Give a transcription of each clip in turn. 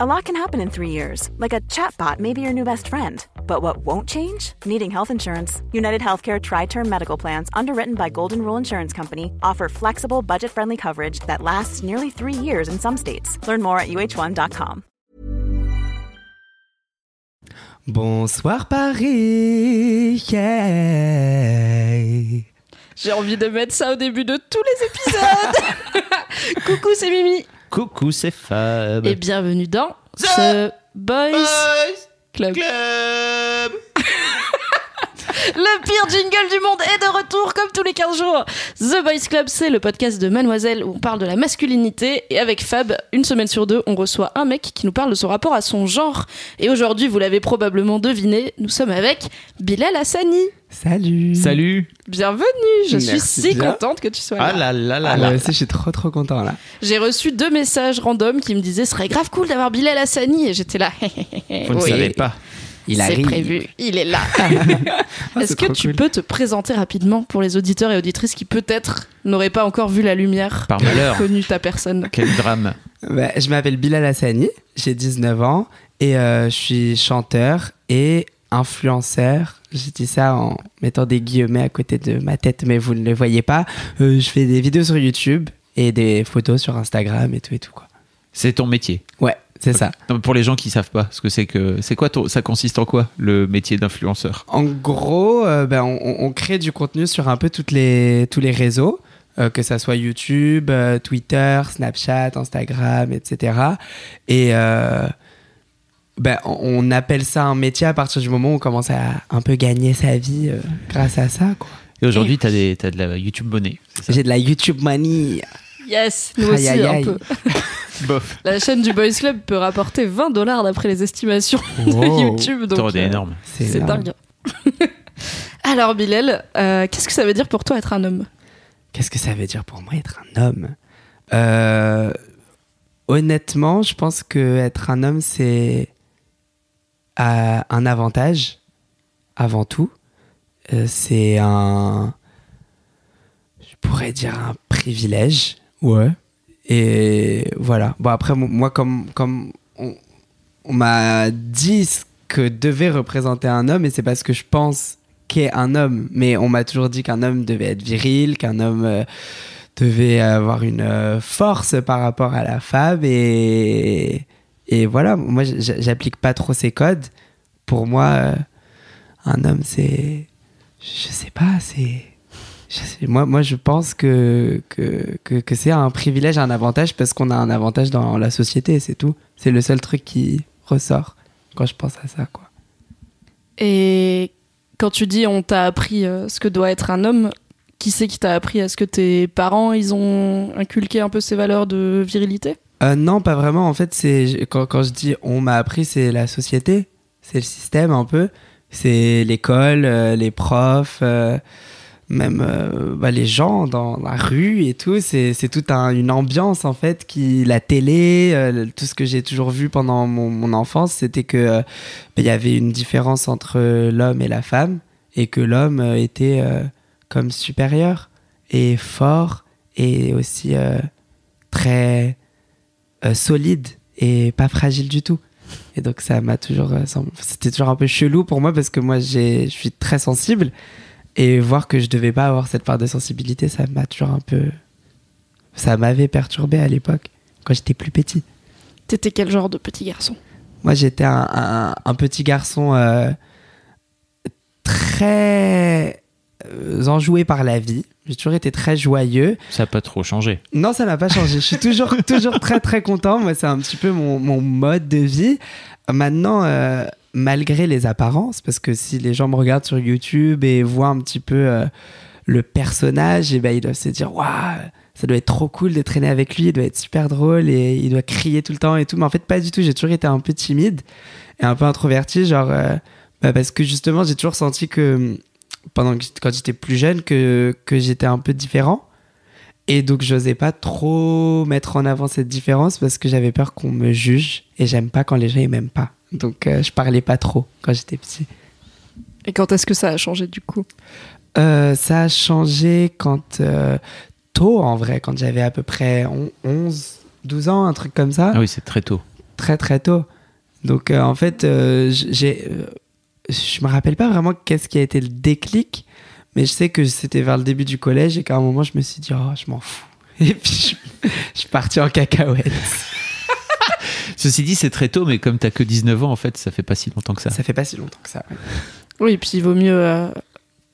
A lot can happen in three years, like a chatbot may be your new best friend. But what won't change? Needing health insurance. United Healthcare Tri Term Medical Plans, underwritten by Golden Rule Insurance Company, offer flexible, budget friendly coverage that lasts nearly three years in some states. Learn more at uh1.com. Bonsoir Paris. Yeah. J'ai envie de mettre ça au début de tous les épisodes. Coucou, c'est Mimi. Coucou, c'est Fab. Et bienvenue dans The Boys, Club. Club. Le pire jingle du monde est de retour comme tous les 15 jours. The Boys Club, c'est le podcast de Mademoiselle où on parle de la masculinité. Et avec Fab, une semaine sur deux, on reçoit un mec qui nous parle de son rapport à son genre. Et aujourd'hui, vous l'avez probablement deviné, nous sommes avec Bilal Hassani. Salut. Salut. Bienvenue, je suis si bien. contente que tu sois là. Ah là là là Ah, là. je suis trop trop content là. J'ai reçu deux messages random qui me disaient ce serait grave cool d'avoir Bilal Hassani et j'étais là. Vous ne Oui, savez pas. Il C'est arrive. prévu, il est là. Ah, Est-ce que tu cool. peux te présenter rapidement pour les auditeurs et auditrices qui peut-être n'auraient pas encore vu la lumière, Par malheur. connu ta personne? Quel drame. Bah, je m'appelle Bilal Hassani, j'ai 19 ans et euh, je suis chanteur et influenceur. J'ai dit ça en mettant des guillemets à côté de ma tête, mais vous ne le voyez pas. Euh, je fais des vidéos sur YouTube et des photos sur Instagram et tout et tout quoi. C'est ton métier? Ouais, c'est ça. Non, pour les gens qui savent pas, ce que c'est que c'est quoi ton- ça consiste en quoi le métier d'influenceur? En gros, euh, ben, on, on crée du contenu sur un peu toutes les, tous les réseaux, euh, que ça soit YouTube, euh, Twitter, Snapchat, Instagram, etc. Et euh, ben, on, appelle ça un métier à partir du moment où on commence à un peu gagner sa vie euh, grâce à ça. quoi. Et aujourd'hui, t'as des t'as de la YouTube ça? J'ai de la YouTube money. Yes, nous Aïe, aussi aïe, un aïe. peu. Bof. La chaîne du Boys Club peut rapporter 20 dollars d'après les estimations de Wow. YouTube. Donc, euh, énormes. C'est énorme. dingue. Alors Bilal, euh, qu'est-ce que ça veut dire pour toi être un homme? Qu'est-ce que ça veut dire pour moi être un homme? Euh, Honnêtement, je pense que être un homme, c'est euh, un avantage avant tout. Euh, c'est un, je pourrais dire un privilège. Ouais. Et voilà. Bon après, mo- moi comme comme on, on m'a dit ce que devait représenter un homme, et c'est parce que je pense qu'est un homme. Mais on m'a toujours dit qu'un homme devait être viril, qu'un homme euh, devait avoir une euh, force par rapport à la femme. Et, et voilà, moi, j'applique pas trop ces codes. Pour moi, euh, un homme, c'est. Je sais pas, c'est. Je moi, moi, je pense que, que, que, que c'est un privilège, un avantage, parce qu'on a un avantage dans la société, c'est tout. C'est le seul truc qui ressort quand je pense à ça, quoi. Et quand tu dis on t'a appris euh, ce que doit être un homme, qui c'est qui t'a appris? Est-ce que tes parents, ils ont inculqué un peu ces valeurs de virilité? Euh, non, pas vraiment. En fait, c'est quand, quand je dis on m'a appris, c'est la société, c'est le système un peu, c'est l'école, euh, les profs, euh, même euh, bah, les gens dans la rue et tout. C'est c'est toute un- une ambiance en fait qui la télé, euh, tout ce que j'ai toujours vu pendant mon, enfance, c'était que euh, bah, il y avait une différence entre l'homme et la femme et que l'homme était comme supérieur et fort et aussi très solide et pas fragile du tout. Et donc ça m'a toujours c'était toujours un peu chelou pour moi parce que moi je suis très sensible et voir que je devais pas avoir cette part de sensibilité, ça m'a toujours un peu ça m'avait perturbé à l'époque quand j'étais plus petit. T'étais quel genre de petit garçon? Moi, j'étais un, un- un petit garçon euh, très euh, enjoué par la vie. J'ai toujours été très joyeux. Ça n'a pas trop changé. Non, ça n'a pas changé. Je suis toujours, toujours très, très content. Moi, c'est un petit peu mon, mon mode de vie. Maintenant, euh, malgré les apparences, parce que si les gens me regardent sur YouTube et voient un petit peu euh, le personnage, et ben, ils doivent se dire Waouh, ça doit être trop cool de traîner avec lui, il doit être super drôle et il doit crier tout le temps et tout. Mais en fait, pas du tout. J'ai toujours été un peu timide et un peu introverti, genre, euh, bah, parce que justement, j'ai toujours senti que pendant quand j'étais plus jeune, que, que j'étais un peu différent. Et donc, j'osais pas trop mettre en avant cette différence parce que j'avais peur qu'on me juge et j'aime pas quand les gens ils m'aiment pas. Donc, euh, je parlais pas trop quand j'étais petit. Et quand est-ce que ça a changé du coup? Euh, ça a changé quand. euh, tôt en vrai, quand j'avais à peu près on- 11, 12 ans, un truc comme ça. Ah oui, c'est très tôt. très très tôt. Donc euh, en fait, euh, j'ai, euh, je me rappelle pas vraiment qu'est-ce qui a été le déclic, mais je sais que c'était vers le début du collège et qu'à un moment je me suis dit oh je m'en fous. Et puis je, je suis parti en cacahuète. Ceci dit, c'est très tôt, mais comme t'as que 19 ans, en fait, ça fait pas si longtemps que ça. Ça fait pas si longtemps que ça. ouais. Oui, et puis il vaut mieux euh,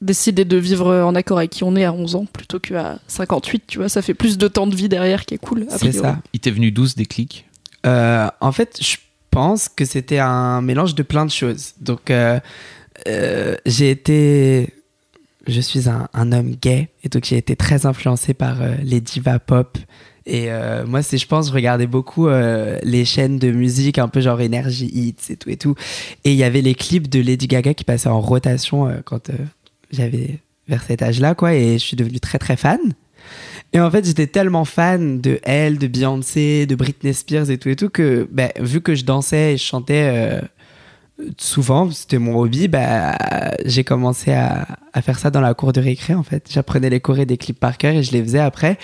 décider de vivre en accord avec qui on est à 11 ans plutôt qu'à 58, tu vois. Ça fait plus de temps de vie derrière qui est cool. a C'est ça. Il t'est venu 12 déclics. Euh, en fait, je pense que c'était un mélange de plein de choses. Donc, euh, euh, j'ai été. Je suis un, un homme gay, et donc j'ai été très influencé par euh, les divas pop. Et euh, moi, c'est, je pense, je regardais beaucoup euh, les chaînes de musique, un peu genre Energy Hits et tout et tout. Et il y avait les clips de Lady Gaga qui passaient en rotation euh, quand euh, j'avais vers cet âge-là, quoi. Et je suis devenu très très fan. Et en fait, j'étais tellement fan de elle, de Beyoncé, de Britney Spears et tout et tout que, bah, vu que je dansais et je chantais euh, souvent, c'était mon hobby, bah, j'ai commencé à, faire ça dans la cour de récré en fait. J'apprenais les chorés des clips par cœur et je les faisais après.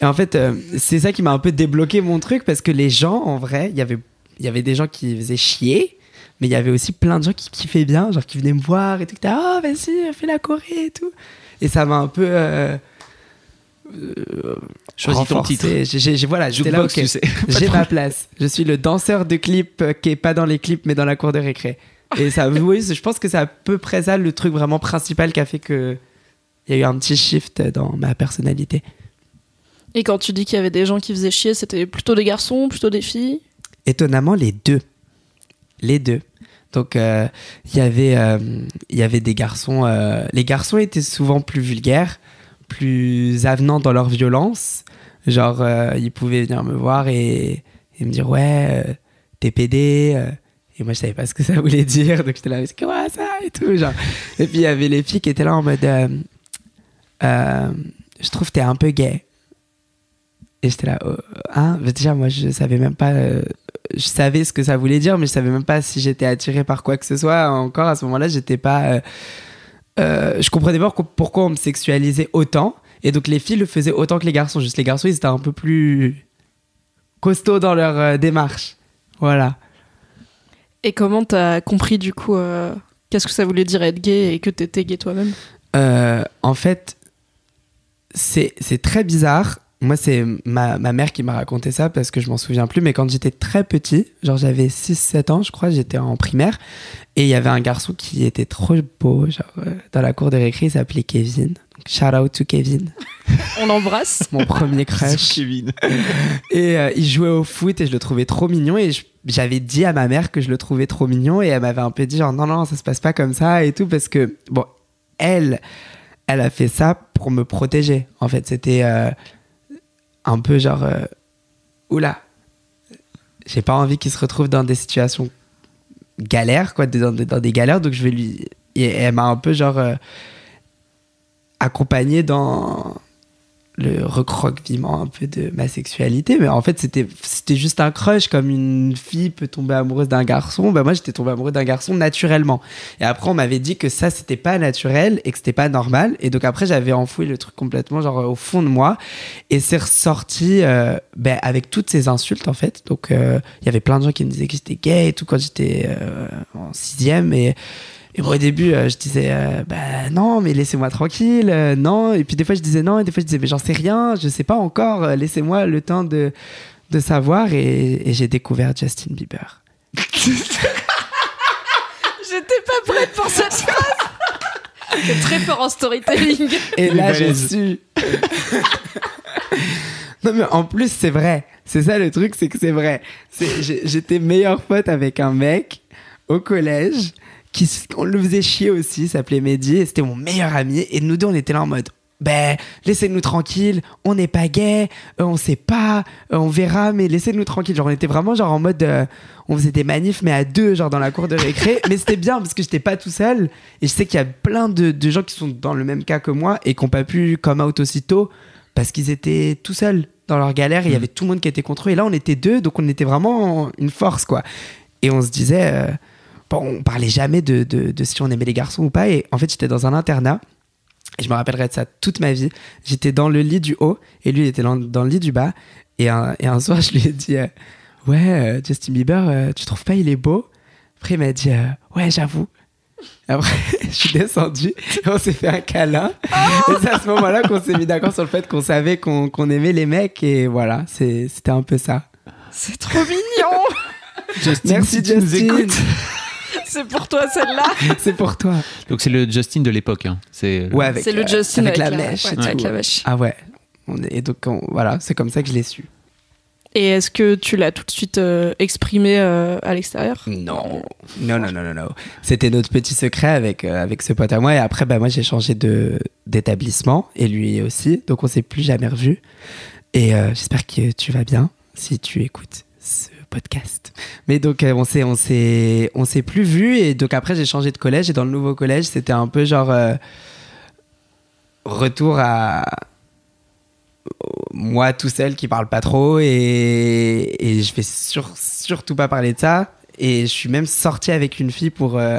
Et en fait, euh, c'est ça qui m'a un peu débloqué mon truc parce que les gens, en vrai, il y avait- il y avait des gens qui faisaient chier. Mais il y avait aussi plein de gens qui kiffaient bien, genre qui venaient me voir et tout. qui étaient, Ah, vas-y, fais la choré et tout. Et ça m'a un peu. euh, euh, Choisis ton titre. J'ai- voilà, j'étais là, Jukebox, ok, tu sais. j'ai ma place. Je suis le danseur de clip euh, qui est pas dans les clips mais dans la cour de récré. Et ça, oui, je pense que c'est à peu près ça le truc vraiment principal qui a fait que il y a eu un petit shift dans ma personnalité. Et quand tu dis qu'il y avait des gens qui faisaient chier, c'était plutôt des garçons, plutôt des filles? Étonnamment, les deux. Les deux. Donc, euh, il y avait, euh, il y avait des garçons. euh, les garçons étaient souvent plus vulgaires, plus avenants dans leur violence. Genre, euh, ils pouvaient venir me voir et, me dire Ouais, euh, t'es pédé. euh. Et moi, je savais pas ce que ça voulait dire. Donc, j'étais là, c'est quoi ça Et tout. Genre. Et puis, il y avait les filles qui étaient là en mode euh, Je trouve que t'es un peu gay. Et j'étais là, oh, hein? Déjà, moi, je savais même pas. je savais ce que ça voulait dire, mais je savais même pas si j'étais attiré par quoi que ce soit. Encore à ce moment-là, j'étais pas. Euh, je comprenais pas pourquoi- on me sexualisait autant. Et donc, les filles le faisaient autant que les garçons. Juste les garçons, ils étaient un peu plus costauds dans leur euh, démarche. Voilà. Et comment t'as compris du coup euh, qu'est-ce que ça voulait dire être gay et que t'étais gay toi-même? En fait, c'est très bizarre. Moi, c'est ma, ma mère qui m'a raconté ça parce que je m'en souviens plus. Mais quand j'étais très petit, genre j'avais 6-7 ans, je crois, j'étais en primaire. Et il y avait un garçon qui était trop beau, genre euh, dans la cour de récré, il s'appelait Kevin. Donc, shout out to Kevin, On l'embrasse mon premier crush. Kevin. Et euh, il jouait au foot et je le trouvais trop mignon. Et j'avais dit à ma mère que je le trouvais trop mignon. Et elle m'avait un peu dit genre non, non, ça se passe pas comme ça et tout. Parce que, bon, elle, elle a fait ça pour me protéger. En fait, c'était euh, un peu genre, euh, oula, j'ai pas envie qu'il se retrouve dans des situations galères, quoi, dans, des- galères. Donc je vais lui. Et elle m'a un peu genre euh, accompagné dans le recroqueviment un peu de ma sexualité mais en fait c'était c'était juste un crush comme une fille peut tomber amoureuse d'un garçon. Bah moi j'étais tombé amoureux d'un garçon naturellement. Et après on m'avait dit que ça c'était pas naturel et que c'était pas normal. Et donc après j'avais enfoui le truc complètement genre au fond de moi. Et c'est ressorti euh, ben, avec toutes ces insultes en fait. Donc euh, il y avait plein de gens qui me disaient que j'étais gay et tout quand j'étais euh, en sixième. Et et moi, au début, euh, je disais, euh, bah non, mais laissez-moi tranquille, euh, non. Et puis des fois, je disais non, et des fois, je disais, mais j'en sais rien, je sais pas encore, euh, laissez-moi le temps de, de savoir. Et, et j'ai découvert Justin Bieber. J'étais pas prête pour cette phrase T'es très fort en storytelling Et là, j'ai balèze. su. non, mais en plus, c'est vrai. C'est ça le truc, c'est que c'est vrai. J'étais meilleur pote avec un mec au collège qui on le faisait chier aussi, s'appelait Mehdi, et c'était mon meilleur ami. Et nous deux, on était là en mode. Ben, laissez-nous tranquille, on n'est pas gay, euh, on sait pas, euh, on verra, mais laissez-nous tranquille. Genre, on était vraiment genre en mode, euh, on faisait des manifs, mais à deux, genre dans la cour de récré. mais c'était bien parce que j'étais pas tout seul. Et je sais qu'il y a plein de, de gens qui sont dans le même cas que moi et qui n'ont pas pu come out aussitôt parce qu'ils étaient tout seuls dans leur galère. et Il y avait tout le monde qui était contre eux. Et là, on était deux, donc on était vraiment une force, quoi. Et on se disait, on parlait jamais de, de, de si on aimait les garçons ou pas. Et en fait, j'étais dans un internat. Et je me rappellerai de ça toute ma vie. J'étais dans le lit du haut et lui, il était dans, dans le lit du bas. Et un, et un soir, je lui ai dit, euh, Ouais, euh, Justin Bieber, euh, tu trouves pas il est beau? Après, il m'a dit euh, Ouais, j'avoue. Après, je suis descendue et on s'est fait un câlin. Et c'est à ce moment-là qu'on s'est mis d'accord sur le fait qu'on savait qu'on qu'on aimait les mecs. Et voilà, c'est- c'était un peu ça. C'est trop mignon Justin, Merci si tu nous Justin. C'est pour toi celle-là C'est pour toi. Donc c'est le Justin de l'époque. hein. C'est Ouais, avec, C'est le euh, Justin avec, la mèche. ouais, et avec tout. la mèche. Ah ouais. On est, et donc, on- voilà, c'est comme ça que je l'ai su. Et est-ce que tu l'as tout de suite euh, exprimé euh, à l'extérieur? Non. Non, non, non, non, non. C'était notre petit secret avec, euh, avec ce pote à moi. Et après, bah, moi, j'ai changé de, d'établissement. Et lui aussi. Donc, on s'est plus jamais revus. Et euh, j'espère que tu vas bien si tu écoutes ce podcast. Mais donc, euh, on s'est, on s'est, on s'est plus vus. Et donc, après, j'ai changé de collège. Et dans le nouveau collège, c'était un peu genre. euh, retour à moi tout seul qui parle pas trop et, et je vais sur- surtout pas parler de ça et je suis même sorti avec une fille pour euh,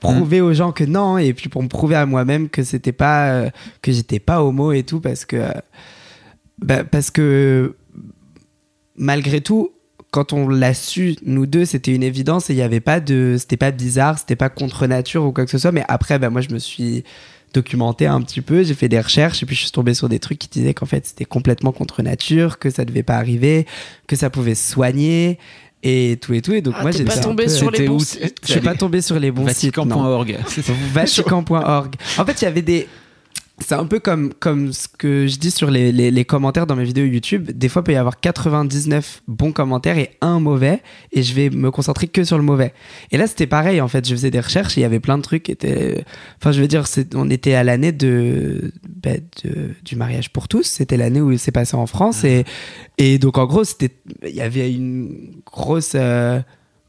prouver aux gens que non et puis pour me prouver à moi-même que c'était pas euh, que j'étais pas homo et tout parce que euh, bah, parce que malgré tout quand on l'a su nous deux c'était une évidence et il y avait pas de c'était pas bizarre c'était pas contre nature ou quoi que ce soit mais après bah, moi je me suis documenté un petit peu j'ai fait des recherches et puis je suis tombé sur des trucs qui disaient qu'en fait c'était complètement contre nature que ça devait pas arriver que ça pouvait se soigner et tout et tout et donc Ah, moi j'étais pas tombé sur les bons sites. je suis pas tombé sur les bons sites non. Vatican.org. Vatican.org. En fait, il y avait des. C'est un peu comme, comme ce que je dis sur les, les, les commentaires dans mes vidéos YouTube. Des fois, il peut y avoir 99 bons commentaires et un mauvais, et je vais me concentrer que sur le mauvais. Et là, c'était pareil, en fait. Je faisais des recherches et il y avait plein de trucs qui étaient. Enfin, je veux dire, on était à l'année de, bah, de- du mariage pour tous. C'était l'année où c'est passé en France. Et, et donc, en gros, c'était il y avait une grosse. euh,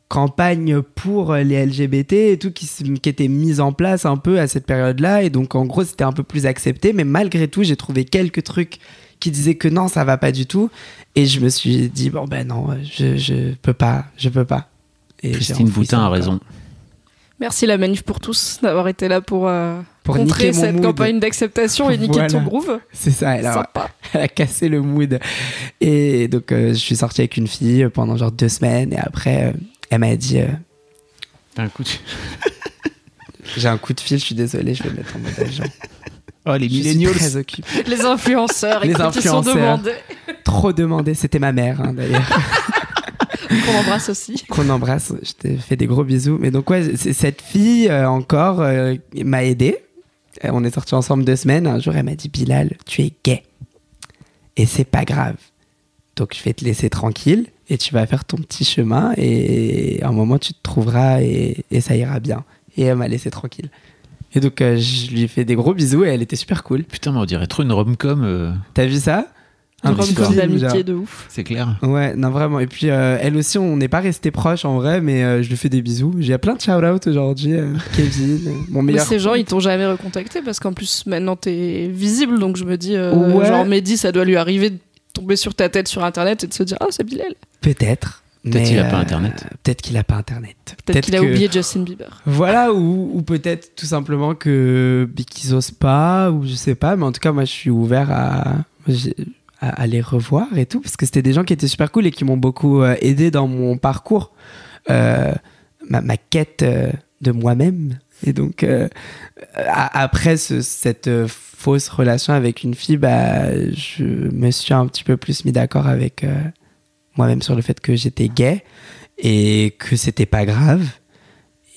campagne pour les LGBT et tout qui, qui était mise en place un peu à cette période-là et donc en gros c'était un peu plus accepté mais malgré tout j'ai trouvé quelques trucs qui disaient que non ça va pas du tout et je me suis dit bon ben non je, je peux pas je peux pas et Christine Boutin a raison. Merci la manif pour tous d'avoir été là pour, euh, Pour contrer cette mood. campagne d'acceptation et niquer Voilà. ton groove. c'est ça elle a, Sympa. elle a cassé le mood et donc euh, je suis sorti avec une fille pendant genre deux semaines et après euh, elle m'a dit euh, T'as un coup de... j'ai un coup de fil je suis désolé je vais me mettre en mode agent Oh, les je suis millennials. très occupé Les influenceurs, Les ils sont influenceurs. demandés. trop demandé. C'était ma mère, hein, d'ailleurs, Qu'on embrasse aussi. qu'on embrasse. Je te fais des gros bisous. Mais donc, ouais, c'est- cette fille, euh, encore, euh, m'a aidé. On est sortis ensemble deux semaines. Un jour, elle m'a dit Bilal, tu es gay. Et c'est pas grave. Donc, je vais te laisser tranquille et tu vas faire ton petit chemin. Et à un moment, tu te trouveras et, et ça ira bien. Et elle m'a laissé tranquille. Et donc, euh, je lui ai fait des gros bisous et elle était super cool. Putain, mais on dirait trop une rom-com. euh, T'as vu ça? Un petit rom-com film, d'amitié genre. de ouf. c'est clair. Ouais, non, vraiment. Et puis, euh, elle aussi, on n'est pas resté proches en vrai, mais euh, je lui fais des bisous. J'ai plein de shout-out aujourd'hui. euh, Kevin, euh, mon Mais meilleur. ces gens, ils t'ont jamais recontacté parce qu'en plus, maintenant, t'es visible. Donc je me dis, euh, Ouais. genre, Mehdi, ça doit lui arriver de tomber sur ta tête sur internet et de se dire, ah, c'est Bilal. Peut-être. Peut-être mais, qu'il a pas euh, Internet. Peut-être qu'il a pas Internet. Peut-être qu'il a que- oublié Justin Bieber. Voilà, ou, ou peut-être tout simplement que qu'ils osent pas, ou je sais pas, mais en tout cas, moi, je suis ouvert à, à, à les revoir et tout, parce que c'était des gens qui étaient super cool et qui m'ont beaucoup euh, aidé dans mon parcours, euh, ma, ma quête euh, de moi-même. Et donc, euh, après ce- cette euh, fausse relation avec une fille, bah, je me suis un petit peu plus mis d'accord avec euh, moi-même sur le fait que j'étais gay et que c'était pas grave.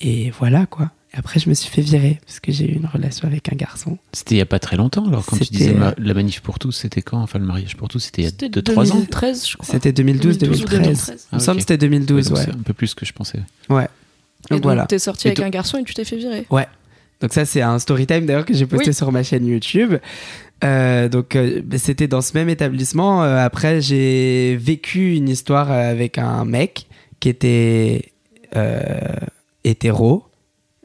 Et voilà quoi. Et après, je me suis fait virer parce que j'ai eu une relation avec un garçon. C'était il y a pas très longtemps. Alors, quand tu disais ma- la manif pour tous, c'était quand? Enfin, le mariage pour tous, c'était il y a C'était 2-3 ans. 2013, je crois. C'était 2012 ou 2012-2013. 2013. Il me semble que c'était Ouais, 2012, donc ouais. c'est un peu plus que je pensais. Ouais. Et Donc voilà. t'es sorti Et avec un garçon et tu t'es fait virer. Ouais. Donc ça, c'est un story time d'ailleurs que j'ai posté Oui. sur ma chaîne YouTube. Euh, donc euh, bah, c'était dans ce même établissement. Euh, après, j'ai vécu une histoire avec un mec qui était hétéro,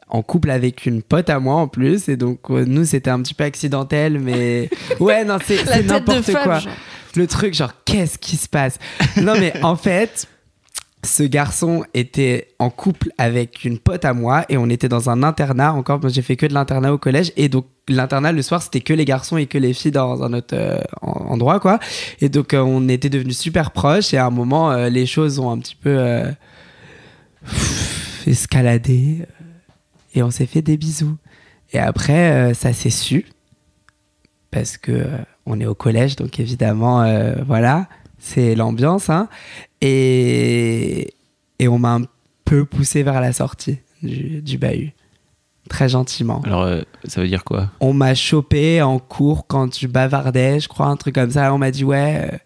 en couple avec une pote à moi en plus. Et donc nous, c'était un petit peu accidentel, mais ouais, non, c'est n'importe quoi genre. le truc genre qu'est-ce qui se passe? Non mais en fait ce garçon était en couple avec une pote à moi et on était dans un internat encore moi j'ai fait que de l'internat au collège et donc l'internat le soir c'était que les garçons et que les filles dans un autre euh, en- endroit quoi. Et donc euh, on était devenus super proches et à un moment euh, les choses ont un petit peu escaladé et on s'est fait des bisous. Et après ça s'est su parce que on est au collège, donc évidemment, voilà, c'est l'ambiance, hein. Et, et on m'a un peu poussé vers la sortie du, du bahut, très gentiment. Alors, euh, ça veut dire quoi? On m'a chopé en cours quand je bavardais, je crois, un truc comme ça. On m'a dit, ouais, euh,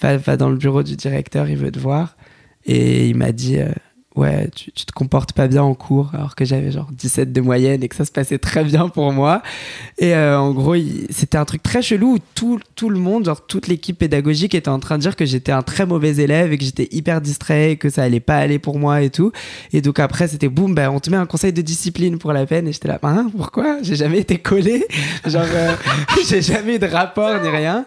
va, va dans le bureau du directeur, il veut te voir. Et il m'a dit, euh, ouais, tu, tu te comportes pas bien en cours, alors que j'avais genre 17 de moyenne et que ça se passait très bien pour moi. Et euh, en gros, c'était un truc très chelou où tout, tout le monde, genre toute l'équipe pédagogique était en train de dire que j'étais un très mauvais élève et que j'étais hyper distrait et que ça allait pas aller pour moi et tout. Et donc après, c'était boum, ben, on te met un conseil de discipline pour la peine. Et j'étais là, hein, pourquoi? J'ai jamais été collé. Genre, euh, j'ai jamais eu de rapport ni rien.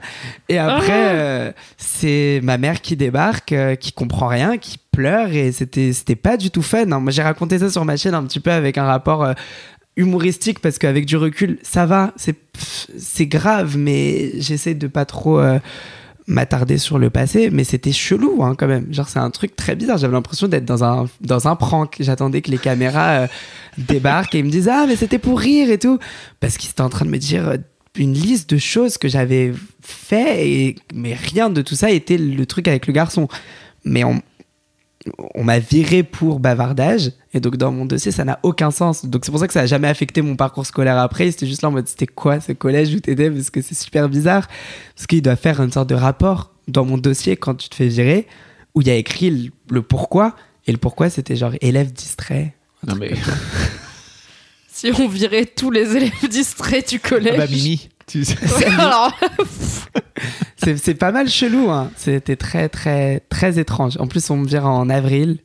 Et après, euh, c'est ma mère qui débarque, qui comprend rien, qui pleure et c'était c'était pas du tout fun. hein. Moi, j'ai raconté ça sur ma chaîne un petit peu avec un rapport euh, humoristique parce qu'avec du recul, ça va, c'est c'est grave, mais j'essaie de pas trop euh, m'attarder sur le passé, mais c'était chelou hein, quand même. Genre c'est un truc très bizarre. J'avais l'impression d'être dans un dans un prank. J'attendais que les caméras euh, débarquent et ils me disent ah mais c'était pour rire et tout parce qu'ils étaient en train de me dire une liste de choses que j'avais fait mais rien de tout ça était le truc avec le garçon. Mais on on m'a viré pour bavardage et donc dans mon dossier ça n'a aucun sens donc c'est pour ça que ça a jamais affecté mon parcours scolaire après c'était juste là en mode c'était quoi ce collège où t'étais? Parce que c'est super bizarre parce qu'il doit faire une sorte de rapport dans mon dossier quand tu te fais virer où il y a écrit le, le pourquoi et le pourquoi c'était genre élève distrait Non, mais. Si on virait tous les élèves distraits du collège. Ah bah, Mimi. Tu sais. Ouais, alors, c'est c'est pas mal chelou hein. c'était très très très étrange en plus on me vire en avril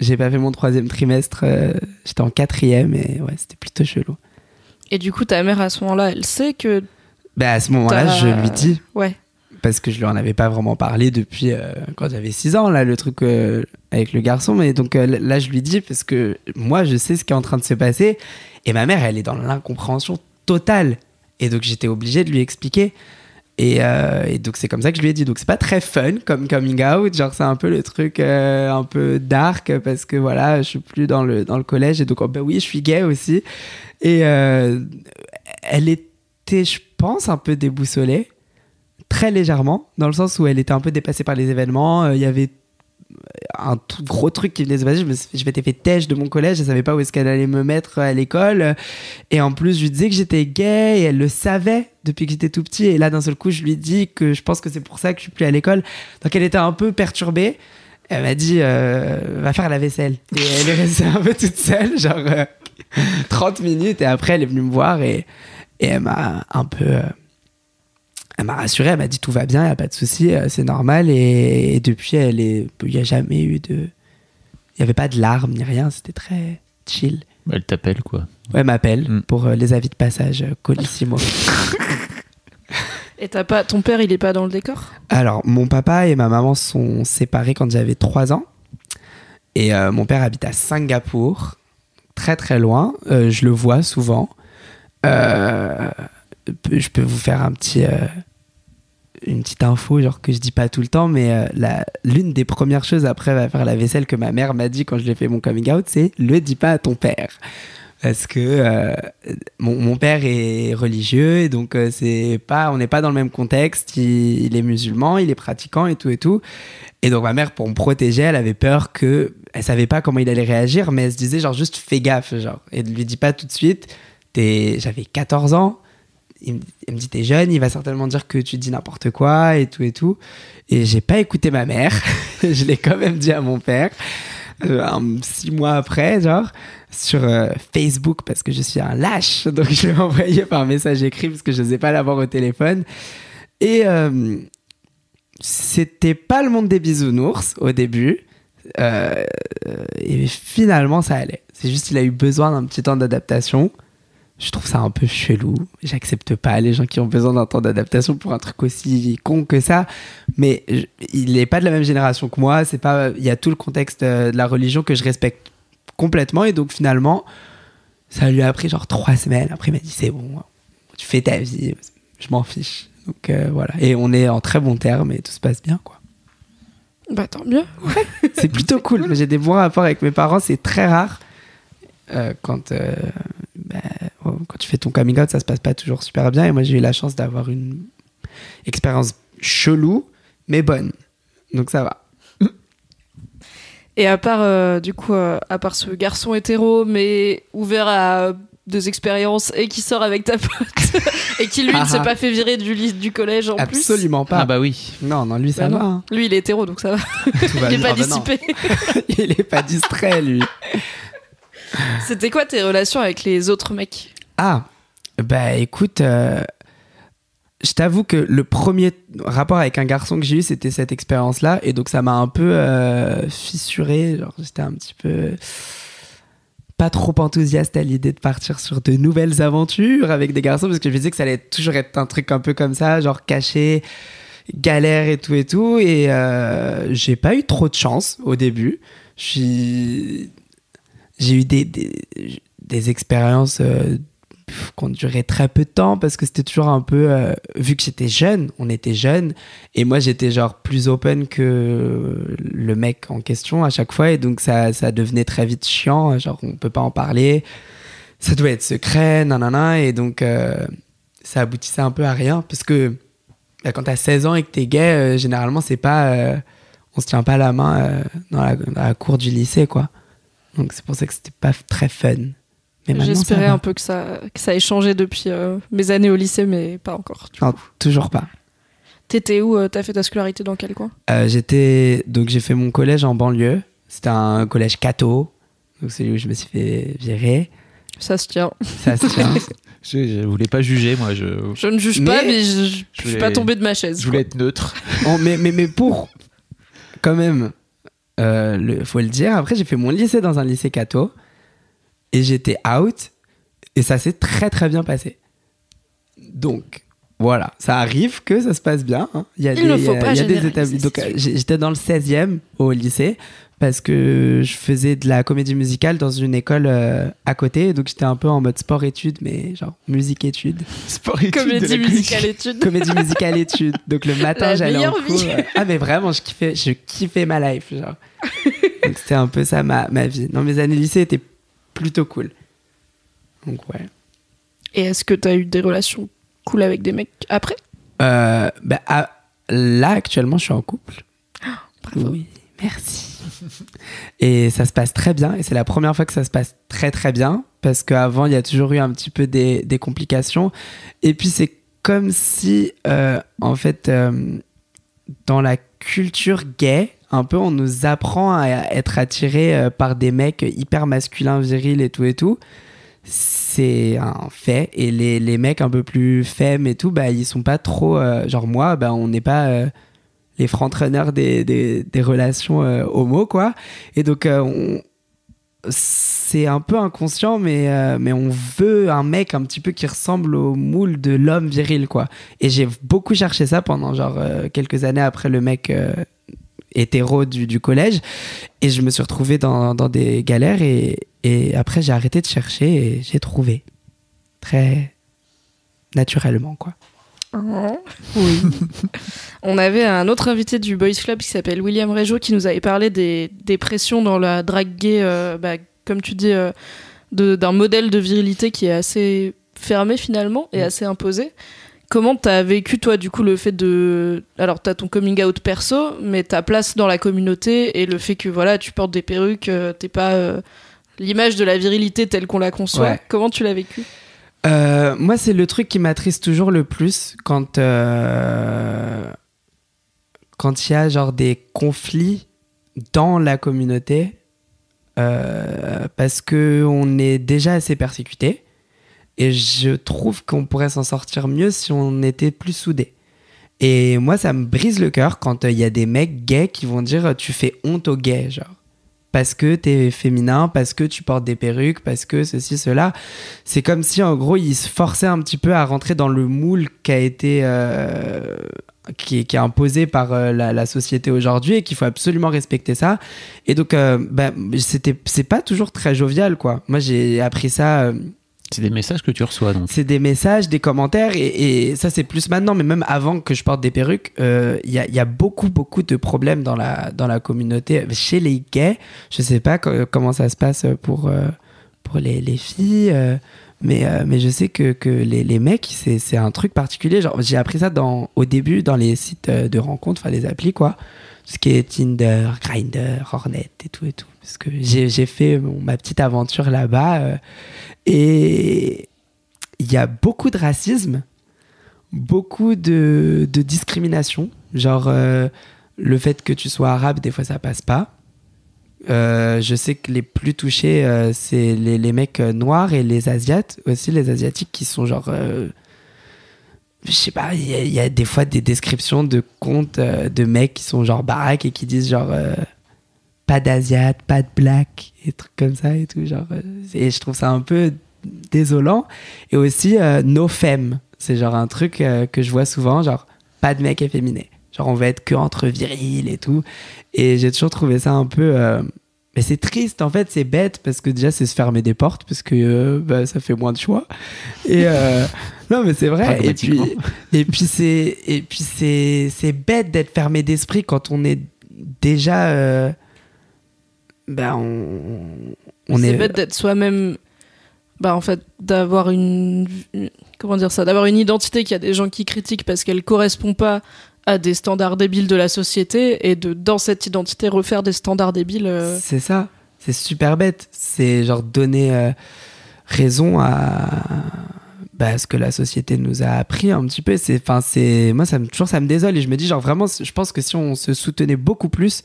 j'ai pas fait mon troisième trimestre euh, j'étais en quatrième et ouais c'était plutôt chelou Et du coup, ta mère, à ce moment-là, elle sait que. bah à ce moment-là je lui dis Ouais. parce que je lui en avais pas vraiment parlé depuis euh, quand j'avais 6 ans là le truc euh, avec le garçon mais donc là je lui dis parce que moi je sais ce qui est en train de se passer et ma mère elle est dans l'incompréhension totale et donc j'étais obligé de lui expliquer. Et, euh, et donc c'est comme ça que je lui ai dit. Donc c'est pas très fun comme coming out. Genre c'est un peu le truc euh, un peu dark parce que voilà je suis plus dans le dans le collège. Et donc oh, bah oui je suis gay aussi. Et euh, elle était je pense un peu déboussolée. Très légèrement, dans le sens où elle était un peu dépassée par les événements. Il y avait un gros truc qui venait de se passer. Je me suis- je m'étais fait têche de mon collège, je savais pas où est-ce qu'elle allait me mettre à l'école. Et en plus, je lui disais que j'étais gay et elle le savait depuis que j'étais tout petit. Et là, d'un seul coup, je lui dis que je pense que c'est pour ça que je suis plus à l'école. Donc, elle était un peu perturbée. Elle m'a dit, euh, va faire la vaisselle. Et elle est restée un peu toute seule, genre euh, 30 minutes. Et après, elle est venue me voir et, et elle m'a un peu. euh, elle m'a rassuré, elle m'a dit tout va bien, il n'y a pas de souci, euh, c'est normal. Et, et depuis, elle est, il n'y a jamais eu de. Il n'y avait pas de larmes ni rien, c'était très chill. Bah, Elle t'appelle, quoi. Ouais, elle m'appelle Mm. pour euh, les avis de passage euh, Colissimo. Et t'as pas. Ton père, il est pas dans le décor? Alors, mon papa et ma maman sont séparés quand j'avais 3 ans. Et euh, mon père habite à Singapour, très très loin. Euh, je le vois souvent. Euh, je peux vous faire un petit, euh, une petite info, genre que je dis pas tout le temps, mais euh, la- l'une des premières choses après va faire la vaisselle que ma mère m'a dit quand je lui ai fait mon coming out, c'est le dis pas à ton père. Parce que euh, mon, mon père est religieux et donc euh, c'est pas, on n'est pas dans le même contexte. Il, il est musulman, il est pratiquant et tout et tout. Et donc ma mère, pour me protéger, elle avait peur que, elle savait pas comment il allait réagir, mais elle se disait genre juste fais gaffe, genre et ne lui dis pas tout de suite. J'avais 14 ans. Il me, il me dit t'es jeune, il va certainement dire que tu dis n'importe quoi et tout et tout. Et j'ai pas écouté ma mère. je l'ai quand même dit à mon père. euh, six mois après, genre, sur euh, Facebook parce que je suis un lâche. Donc je l'ai envoyé par message écrit parce que je n'osais pas l'avoir au téléphone. Et euh, c'était pas le monde des bisounours au début. Euh, et finalement, ça allait. C'est juste qu'il a eu besoin d'un petit temps d'adaptation. Je trouve ça un peu chelou. J'accepte pas les gens qui ont besoin d'un temps d'adaptation pour un truc aussi con que ça. Mais je- il n'est pas de la même génération que moi. C'est pas. Il y a tout le contexte euh, de la religion que je respecte complètement. Et donc finalement, ça lui a pris genre trois semaines. Après, il m'a dit c'est bon, tu fais ta vie. Je m'en fiche. Donc euh, voilà. Et on est en très bons termes et tout se passe bien quoi. Bah tant mieux. C'est plutôt cool. J'ai des bons rapports avec mes parents. C'est très rare. Euh, quand, euh, quand tu fais ton coming out, ça se passe pas toujours super bien. Et moi, j'ai eu la chance d'avoir une expérience chelou, mais bonne. Donc ça va. Et à part, euh, du coup, euh, à part ce garçon hétéro, mais ouvert à des expériences et qui sort avec ta pote et qui lui ne s'est Ah. pas fait virer du, ly- du collège en plus. Absolument pas. Ah bah oui. Non, non, lui, ça Bah va. non. hein. Lui, il est hétéro, donc ça va. Tout va Il est pas Ah bah dissipé. Il est pas distrait, lui. C'était quoi tes relations avec les autres mecs Ah, bah écoute, euh, je t'avoue que le premier rapport avec un garçon que j'ai eu, c'était cette expérience-là. Et donc ça m'a un peu euh, fissuré. Genre, j'étais un petit peu pas trop enthousiaste à l'idée de partir sur de nouvelles aventures avec des garçons parce que je me disais que ça allait toujours être un truc un peu comme ça, genre caché, galère et tout et tout. Et euh, j'ai pas eu trop de chance au début. Je suis- J'ai eu des, des, expériences euh, qui ont duré très peu de temps parce que c'était toujours un peu. euh, vu que j'étais jeune, on était jeune, et moi j'étais genre plus open que le mec en question à chaque fois, et donc ça, ça devenait très vite chiant, genre on peut pas en parler, ça doit être secret, nanana, et donc euh, ça aboutissait un peu à rien parce que bah, quand t'as 16 ans et que t'es gay, généralement c'est pas. on se tient pas la main dans la cour du lycée, quoi. Donc c'est pour ça que c'était pas très fun. J'espérais un peu que ça, que ça ait changé depuis euh, mes années au lycée, mais pas encore. du Non, coup. toujours pas. T'étais où euh, T'as fait ta scolarité dans quel coin? Euh, j'étais donc j'ai fait mon collège en banlieue. C'était un collège catho. Donc c'est où je me suis fait virer. Ça se tient. Ça se tient. Je, je voulais pas juger, moi. Je, Je ne juge pas, Mais- je, je- je suis voulais- pas tombée de ma chaise. je voulais quoi. être neutre. Oh, mais, mais, mais pour quand même, euh, le, faut le dire. Après j'ai fait mon lycée dans un lycée catho et j'étais out et ça s'est très très bien passé. Donc voilà, ça arrive que ça se passe bien. hein. Il y a Il des, ne faut y a- y a des j'étais dans le 16e au lycée parce que je faisais de la comédie musicale dans une école euh, à côté. Donc j'étais un peu en mode sport-études, mais genre musique-études. Sport études de Comédie la musicale études. comédie musicale études. Donc le matin, La j'allais en cours. euh, Ah mais vraiment, je kiffais, je kiffais ma life, genre. Donc c'était un peu ça ma, ma vie. Non, mes années lycée étaient plutôt cool. Donc ouais. Et est-ce que t'as eu des relations cool avec des mecs après? Euh, bah, ah, là actuellement, je suis en couple. Bravo. Oui, merci. et ça se passe très bien. Et c'est la première fois que ça se passe très très bien. Parce qu'avant, il y a toujours eu un petit peu des, des complications. Et puis, c'est comme si, euh, en fait, euh, dans la culture gay, un peu, on nous apprend à être attiré euh, par des mecs hyper masculins, virils et tout et tout. C'est un fait. Et les, les mecs un peu plus femmes et tout, bah, ils sont pas trop. genre, moi, bah, on n'est pas. Les frontrunners des, des, des relations euh, homo, quoi. Et donc, euh, on- c'est un peu inconscient, mais, euh, mais on veut un mec un petit peu qui ressemble au moule de l'homme viril, quoi. Et j'ai beaucoup cherché ça pendant, genre, quelques années après le mec hétéro du, du collège. Et je me suis retrouvé dans, dans des galères, et, et après, j'ai arrêté de chercher, et j'ai trouvé. Très naturellement, quoi. Oui. On avait un autre invité du Boys Club qui s'appelle William Régeau qui nous avait parlé des, des pressions dans la drague gay, euh, bah, comme tu dis, euh, d'un modèle de virilité qui est assez fermé finalement et Mm. assez imposé. Comment t'as vécu toi du coup le fait de alors t'as ton coming out perso mais ta place dans la communauté et le fait que voilà tu portes des perruques euh, t'es pas l'image de la virilité telle qu'on la conçoit Ouais. comment tu l'as vécu? Euh, moi, c'est le truc qui m'attriste toujours le plus quand euh, quand il y a genre des conflits dans la communauté euh, parce que on est déjà assez persécuté et je trouve qu'on pourrait s'en sortir mieux si on était plus soudés. Et moi, ça me brise le cœur quand il y a des mecs gays qui vont dire tu fais honte aux gays, genre parce que t'es féminin, parce que tu portes des perruques, parce que ceci, cela. C'est comme si, en gros, ils se forçaient un petit peu à rentrer dans le moule qui a été. euh, qui, est- imposé par euh, la, société aujourd'hui et qu'il faut absolument respecter ça. Et donc, euh, bah, c'était, c'est pas toujours très jovial, quoi. Moi, j'ai appris ça. C'est des messages que tu reçois donc. c'est des messages, des commentaires, et, ça c'est plus maintenant, mais même avant que je porte des perruques, euh, il y, a, beaucoup, beaucoup de problèmes dans la, dans la communauté. Chez les gays, je sais pas co- comment ça se passe pour, euh, pour les, les filles, euh, mais, euh, mais je sais que, que les, les mecs, c'est un truc particulier. Genre, j'ai appris ça dans, au début dans les sites euh, de rencontres, enfin les applis, quoi. Ce qui est Tinder, Grindr, Hornet et tout et tout. Parce que j'ai fait mon- ma petite aventure là-bas. euh, et il y a beaucoup de racisme, beaucoup de, de discrimination. Genre, le fait que tu sois arabe, des fois, ça passe pas. Euh, je sais que les plus touchés, euh, c'est les, les mecs euh, noirs et les asiates, aussi les asiatiques qui sont genre. je sais pas, il y, a- des fois des descriptions de comptes de mecs qui sont genre baraques et qui disent genre. pas d'asiate, pas de black, et trucs comme ça et tout. Genre, et je trouve ça un peu désolant. Et aussi, euh, no femme. C'est genre un truc que je vois souvent, genre pas de mec efféminé. Genre on va être que entre viril et tout. Et j'ai toujours trouvé ça un peu. euh, Mais c'est triste en fait, c'est bête parce que déjà c'est se fermer des portes parce que euh, bah, ça fait moins de choix. Et euh, non mais c'est vrai. Et puis et puis c'est et puis c'est c'est bête d'être fermé d'esprit quand on est déjà. euh, ben on on c'est est bête d'être soi-même. Bah, en fait, d'avoir une. une- Comment dire ça D'avoir une identité qu'il y a des gens qui critiquent parce qu'elle correspond pas à des standards débiles de la société et de, dans cette identité, refaire des standards débiles. euh, C'est ça. C'est super bête. C'est genre donner euh, raison à bah, ce que la société nous a appris un petit peu. C'est, enfin, c'est, moi, ça me, toujours, ça me désole. Et je me dis, genre, vraiment, je pense que si on se soutenait beaucoup plus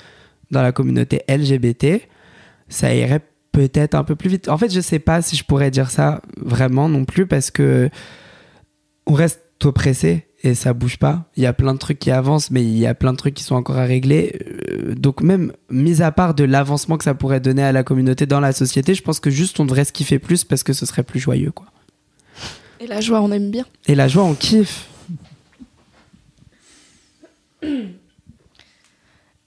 dans la communauté LGBT, ça irait peut-être un peu plus vite. En fait, je sais pas si je pourrais dire ça vraiment non plus parce que on reste oppressé et ça bouge pas. Il y a plein de trucs qui avancent, mais il y a plein de trucs qui sont encore à régler. Euh, donc même mis à part de l'avancement que ça pourrait donner à la communauté dans la société, je pense que juste on devrait se kiffer plus parce que ce serait plus joyeux, quoi. Et la joie, on aime bien. Et la joie, on kiffe.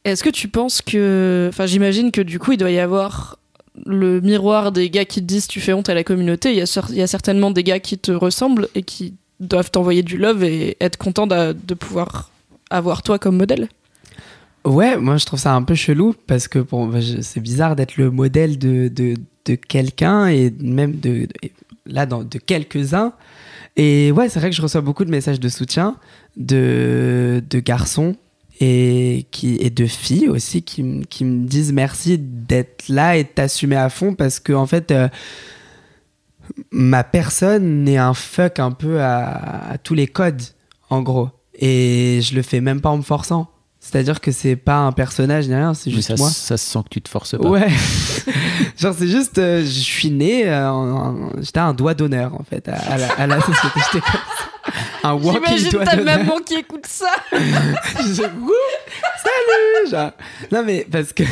Est-ce que tu penses que. Enfin, j'imagine que du coup, il doit y avoir le miroir des gars qui te disent tu fais honte à la communauté. Il y a, cer- il y a certainement des gars qui te ressemblent et qui doivent t'envoyer du love et être contents de, pouvoir avoir toi comme modèle. Ouais, moi je trouve ça un peu chelou parce que bon, bah, c'est bizarre d'être le modèle de, de, de quelqu'un et même de, là dans, de quelques-uns. Et ouais, c'est vrai que je reçois beaucoup de messages de soutien de, de garçons et, qui, et de filles aussi qui, qui me disent merci d'être là et de t'assumer à fond parce que en fait euh, ma personne n'est un fuck un peu à, à tous les codes en gros et je le fais même pas en me forçant c'est-à-dire que c'est pas un personnage ni rien c'est juste ça, moi ça se sent que tu te forces pas. Ouais. Genre, c'est juste, euh, je suis né, euh, j'étais un doigt d'honneur, en fait, à, à la, à la société. J'étais comme ça. Un walking J'imagine doigt ta d'honneur. maman qui écoute ça. Je- Wouh, Salut! Genre. Non, mais parce que.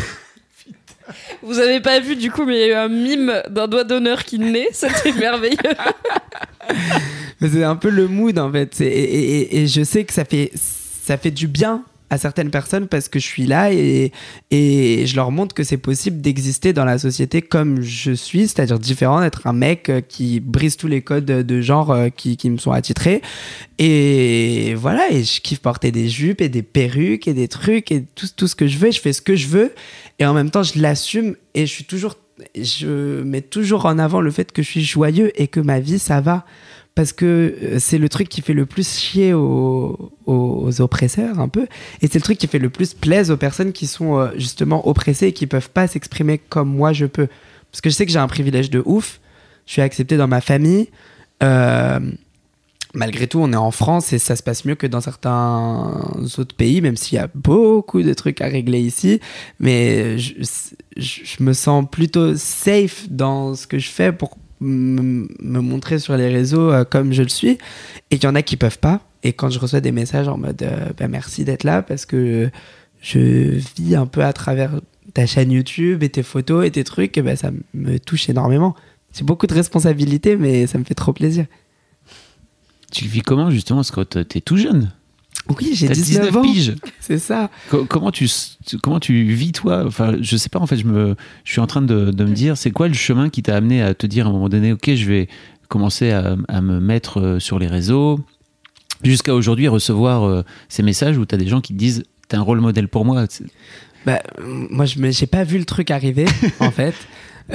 Vous avez pas vu du coup, mais il y a eu un mime d'un doigt d'honneur qui naît. C'était merveilleux. Mais c'est un peu le mood, en fait. Et- et je sais que ça fait, ça fait du bien à certaines personnes parce que je suis là et, et je leur montre que c'est possible d'exister dans la société comme je suis, c'est-à-dire différent, d'être un mec euh, qui brise tous les codes de genre euh, qui, qui me sont attitrés. Et voilà, et je kiffe porter des jupes et des perruques et des trucs et tout, tout ce que je veux, je fais ce que je veux et en même temps je l'assume et je suis toujours, je mets toujours en avant le fait que je suis joyeux et que ma vie ça va parce que euh, c'est le truc qui fait le plus chier aux, aux- oppresseurs un peu. Et c'est le truc qui fait le plus plaisir aux personnes qui sont euh, justement oppressées et qui peuvent pas s'exprimer comme moi je peux. Parce que je sais que j'ai un privilège de ouf. Je suis accepté dans ma famille. Euh, malgré tout, on est en France et ça se passe mieux que dans certains autres pays, même s'il y a beaucoup de trucs à régler ici. Mais je, je- je me sens plutôt safe dans ce que je fais pour me montrer sur les réseaux euh, comme je le suis. Et il y en a qui peuvent pas. Et quand je reçois des messages en mode euh, bah, merci d'être là parce que je vis un peu à travers ta chaîne YouTube et tes photos et tes trucs, et ben ça me touche énormément. C'est beaucoup de responsabilités, mais ça me fait trop plaisir. Tu le vis comment justement Parce que t'es tout jeune? Oui, j'ai T'as 19, ans. piges. C'est ça. Co- Comment tu, comment tu vis toi? Enfin, je sais pas. En fait, je me, je suis en train de, de me dire, c'est quoi le chemin qui t'a amené à te dire à un moment donné, ok, je vais commencer à, à me mettre euh, sur les réseaux, jusqu'à aujourd'hui recevoir euh, ces messages où t'as des gens qui te disent, t'es un rôle modèle pour moi? Bah, moi, je me- j'ai pas vu le truc arriver, en fait.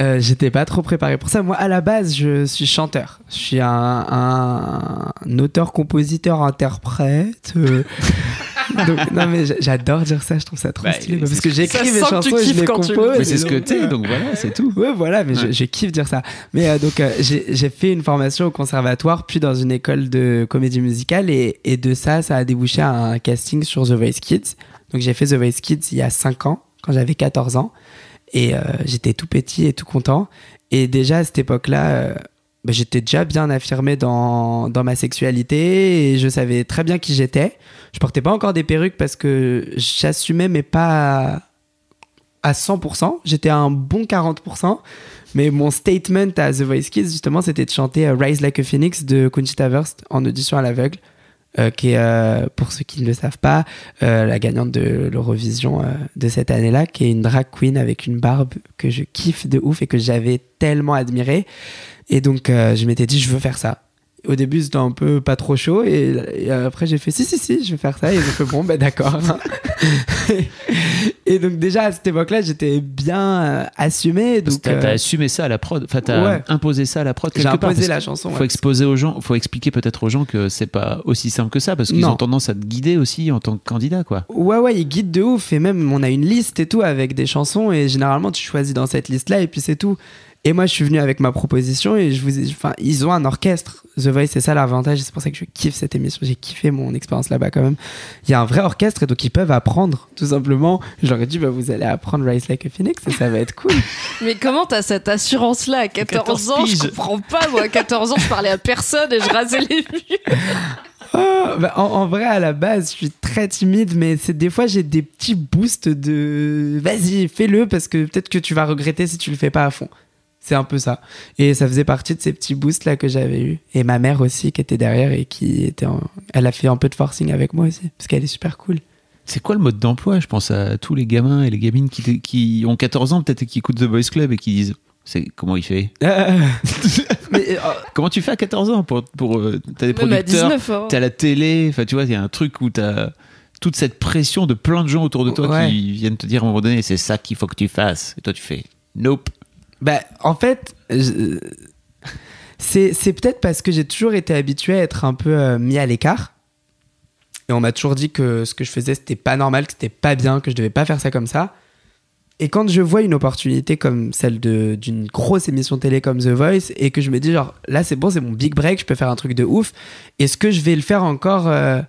Euh, J'étais pas trop préparé pour ça. Moi, à la base, je suis chanteur. Je suis un, un, un auteur, compositeur, interprète. euh. Donc, non, mais j'a- j'adore dire ça. Je trouve ça trop Bah, stylé. Parce ce que j'écris mes chansons et je les tu compose. Mais c'est ce que t'es, euh, donc voilà, c'est tout. Ouais, voilà, mais je, Ouais. je kiffe dire ça. Mais euh, donc, euh, j'ai j'ai fait une formation au conservatoire, puis dans une école de comédie musicale, et, et de ça, ça a débouché à un casting sur The Voice Kids. Donc, j'ai fait The Voice Kids il y a 5 ans, quand j'avais 14 ans, et euh, j'étais tout petit et tout content. Et déjà, à cette époque-là, euh, bah, j'étais déjà bien affirmé dans, dans ma sexualité, et je savais très bien qui j'étais. Je portais pas encore des perruques parce que j'assumais, mais pas à 100%. J'étais à un bon 40%. Mais mon statement à The Voice Kids, justement, c'était de chanter euh, Rise Like a Phoenix de Conchita Wurst en audition à l'aveugle, euh, qui est, euh, pour ceux qui ne le savent pas, euh, la gagnante de l'Eurovision de cette année-là, qui est une drag queen avec une barbe que je kiffe de ouf et que j'avais tellement admirée. Et donc, je m'étais dit, je veux faire ça. Au début, c'était un peu pas trop chaud, et, et après, j'ai fait si, si, si, je vais faire ça. Et ils ont fait bon, ben d'accord. et donc, déjà, à cette époque-là, j'étais bien euh, assumé. Donc, T'as euh, assumé ça à la prod, enfin t'as ouais. imposé ça à la prod j'ai part. imposé parce la chanson. Faut ouais. exposer aux gens, faut expliquer peut-être aux gens que c'est pas aussi simple que ça parce qu'ils ont tendance à te guider aussi en tant que candidat quoi. Ouais, ouais, il guide de ouf. Et même, on a une liste et tout avec des chansons. Et généralement, tu choisis dans cette liste-là et puis c'est tout. Et moi, je suis venu avec ma proposition et je vous ai- enfin, ils ont un orchestre. The Voice, c'est ça l'avantage. et C'est pour ça que je kiffe cette émission. J'ai kiffé mon expérience là-bas quand même. Il y a un vrai orchestre et donc ils peuvent apprendre, tout simplement. Je leur ai dit, bah, vous allez apprendre Rise Like a Phoenix et ça va être cool. Mais comment t'as cette assurance-là à 14, 14 ans Je piges. comprends pas, moi. À 14 ans, je parlais à personne et je rasais les murs. Ah, bah, en, en vrai, à la base, je suis très timide, mais c'est des fois j'ai des petits boosts de vas-y, fais-le parce que peut-être que tu vas regretter si tu le fais pas à fond. C'est un peu ça. Et ça faisait partie de ces petits boosts là que j'avais eu. Et ma mère aussi qui était derrière et qui était, en- elle a fait un peu de forcing avec moi aussi parce qu'elle est super cool. C'est quoi le mode d'emploi? Je pense à tous les gamins et les gamines qui, qui ont 14 ans peut-être et qui écoutent The Boys Club et qui disent c'est comment il fait? Euh, mais euh, Comment tu fais à 14 ans pour pour euh, t'as des à producteurs, 19 ans. t'as la télé, enfin tu vois, il y a un truc où t'as toute cette pression de plein de gens autour de toi Ouais. qui viennent te dire à un moment donné c'est ça qu'il faut que tu fasses et toi tu fais nope. Bah, en fait, je- c'est peut-être parce que j'ai toujours été habitué à être un peu euh, mis à l'écart. Et on m'a toujours dit que ce que je faisais, c'était pas normal, que c'était pas bien, que je devais pas faire ça comme ça. Et quand je vois une opportunité comme celle d'une grosse émission télé comme The Voice, et que je me dis, genre, là, c'est bon, c'est mon big break, je peux faire un truc de ouf, est-ce que je vais le faire encore euh,